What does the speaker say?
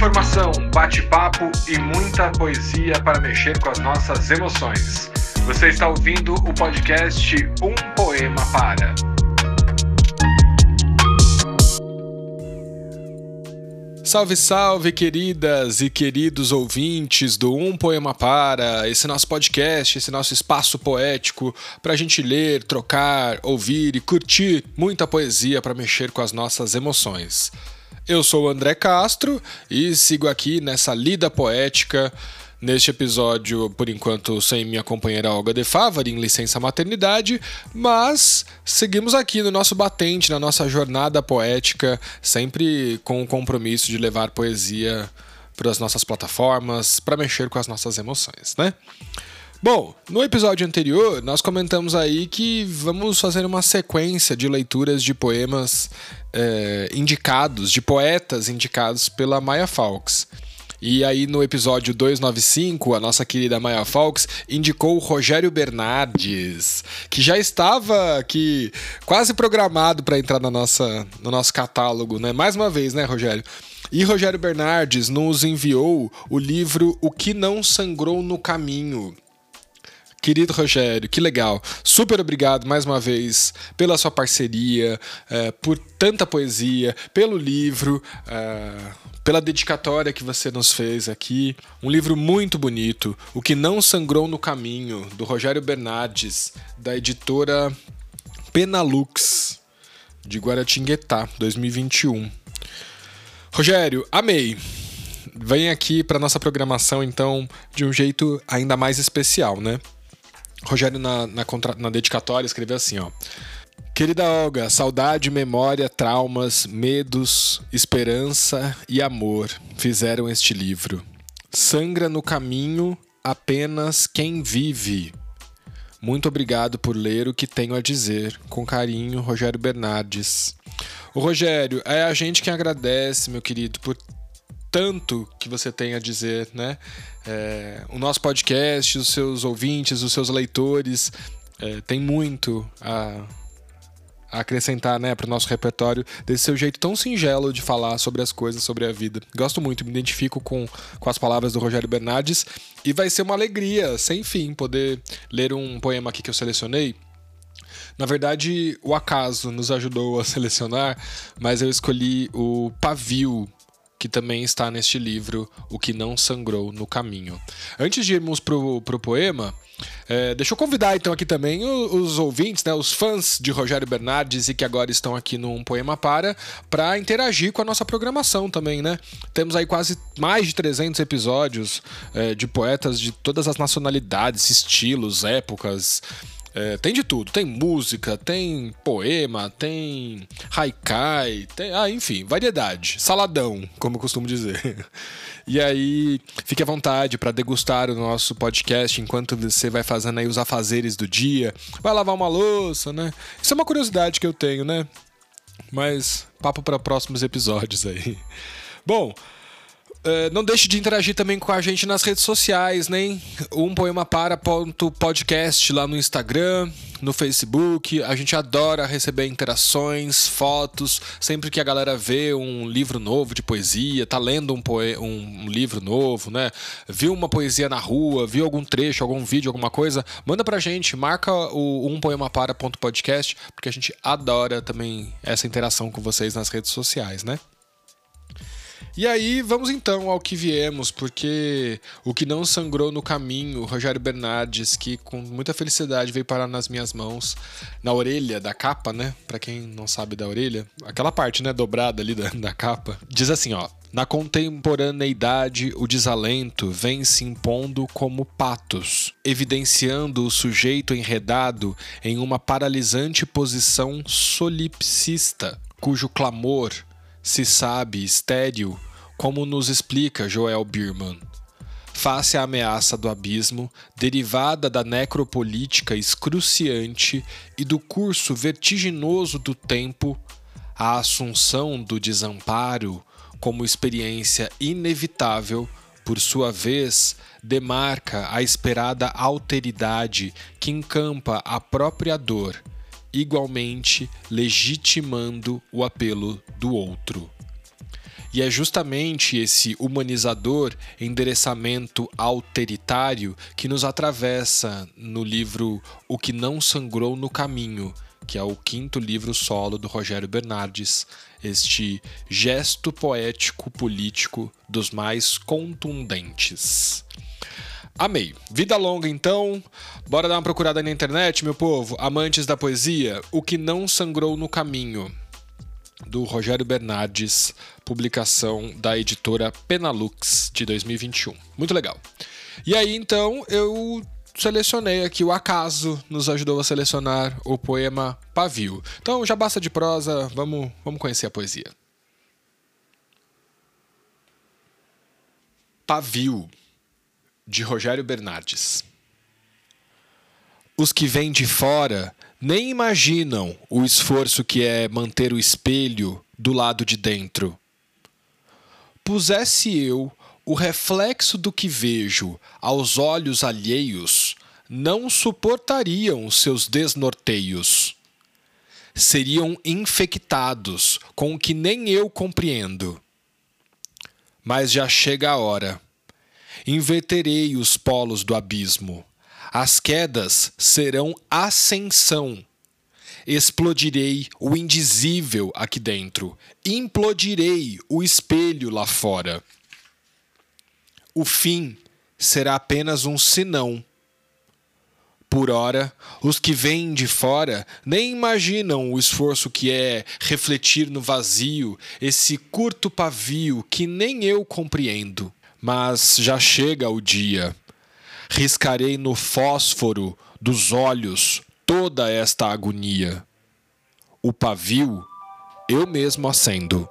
informação, bate-papo e muita poesia para mexer com as nossas emoções. Você está ouvindo o podcast Um Poema Para. Salve, salve, queridas e queridos ouvintes do Um Poema Para, esse nosso podcast, esse nosso espaço poético para a gente ler, trocar, ouvir e curtir muita poesia para mexer com as nossas emoções. Eu sou o André Castro e sigo aqui nessa lida poética. Neste episódio, por enquanto, sem minha companheira Olga de Favari, em licença maternidade, mas seguimos aqui no nosso batente, na nossa jornada poética, sempre com o compromisso de levar poesia para as nossas plataformas, para mexer com as nossas emoções, né? Bom, no episódio anterior, nós comentamos aí que vamos fazer uma sequência de leituras de poemas é, indicados, de poetas indicados pela Maya Fawkes. E aí no episódio 295, a nossa querida Maya Fawkes indicou o Rogério Bernardes, que já estava aqui quase programado para entrar na nossa, no nosso catálogo, né? Mais uma vez, né, Rogério? E Rogério Bernardes nos enviou o livro O que não sangrou no caminho, Querido Rogério, que legal. Super obrigado mais uma vez pela sua parceria, é, por tanta poesia, pelo livro, é, pela dedicatória que você nos fez aqui. Um livro muito bonito, O que Não Sangrou no Caminho, do Rogério Bernardes, da editora Penalux, de Guaratinguetá, 2021. Rogério, amei vem aqui para nossa programação então de um jeito ainda mais especial, né? Rogério, na, na, contra, na dedicatória, escreveu assim: ó. Querida Olga, saudade, memória, traumas, medos, esperança e amor fizeram este livro. Sangra no caminho apenas quem vive. Muito obrigado por ler o que tenho a dizer. Com carinho, Rogério Bernardes. O Rogério, é a gente que agradece, meu querido, por tanto que você tem a dizer, né? É, o nosso podcast, os seus ouvintes, os seus leitores, é, tem muito a, a acrescentar né, para o nosso repertório desse seu jeito tão singelo de falar sobre as coisas, sobre a vida. Gosto muito, me identifico com, com as palavras do Rogério Bernardes e vai ser uma alegria, sem fim, poder ler um poema aqui que eu selecionei. Na verdade, o acaso nos ajudou a selecionar, mas eu escolhi o Pavio que também está neste livro, O que Não Sangrou no Caminho. Antes de irmos pro, pro poema, é, deixa eu convidar então aqui também os, os, ouvintes, né, os fãs de Rogério Bernardes e que agora estão aqui no Poema Para, para interagir com a nossa programação também, né? Temos aí quase mais de 300 episódios é, de poetas de todas as nacionalidades, estilos, épocas, é, tem de tudo. Tem música, tem poema, tem haikai, tem. Ah, enfim, variedade. Saladão, como eu costumo dizer. E aí, fique à vontade para degustar o nosso podcast enquanto você vai fazendo aí os afazeres do dia. Vai lavar uma louça, né? Isso é uma curiosidade que eu tenho, né? Mas papo para próximos episódios aí. Bom, Uh, não deixe de interagir também com a gente nas redes sociais, né? Um poema lá no Instagram, no Facebook. A gente adora receber interações, fotos. Sempre que a galera vê um livro novo de poesia, tá lendo um, poe um, livro novo, né? Viu uma poesia na rua, viu algum trecho, algum vídeo, alguma coisa, manda pra gente, marca o um poema porque a gente adora também essa interação com vocês nas redes sociais, né? E aí, vamos então ao que viemos, porque o que não sangrou no caminho, Rogério Bernardes, que com muita felicidade veio parar nas minhas mãos, na orelha da capa, né? Para quem não sabe da orelha, aquela parte, né, dobrada ali da, da capa, diz assim, ó: na contemporaneidade, o desalento vem se impondo como patos, evidenciando o sujeito enredado em uma paralisante posição solipsista, cujo clamor se sabe estéril, como nos explica Joel Birman. Face à ameaça do abismo, derivada da necropolítica excruciante e do curso vertiginoso do tempo, a assunção do desamparo, como experiência inevitável, por sua vez, demarca a esperada alteridade que encampa a própria dor igualmente legitimando o apelo do outro. E é justamente esse humanizador, endereçamento alteritário que nos atravessa no livro O que não sangrou no caminho, que é o quinto livro solo do Rogério Bernardes, este gesto poético político dos mais contundentes. Amei. Vida longa, então. Bora dar uma procurada na internet, meu povo. Amantes da poesia, O que não sangrou no caminho, do Rogério Bernardes, publicação da editora Penalux de 2021. Muito legal. E aí, então, eu selecionei aqui o acaso nos ajudou a selecionar o poema Pavio. Então já basta de prosa, vamos, vamos conhecer a poesia. Pavio de Rogério Bernardes. Os que vêm de fora nem imaginam o esforço que é manter o espelho do lado de dentro. Pusesse eu o reflexo do que vejo aos olhos alheios, não suportariam seus desnorteios. Seriam infectados com o que nem eu compreendo. Mas já chega a hora inverterei os polos do abismo. As quedas serão ascensão. Explodirei o indizível aqui dentro, implodirei o espelho lá fora. O fim será apenas um sinão. Por ora, os que vêm de fora nem imaginam o esforço que é refletir no vazio esse curto pavio que nem eu compreendo mas já chega o dia. Riscarei no fósforo dos olhos toda esta agonia. O pavio eu mesmo acendo.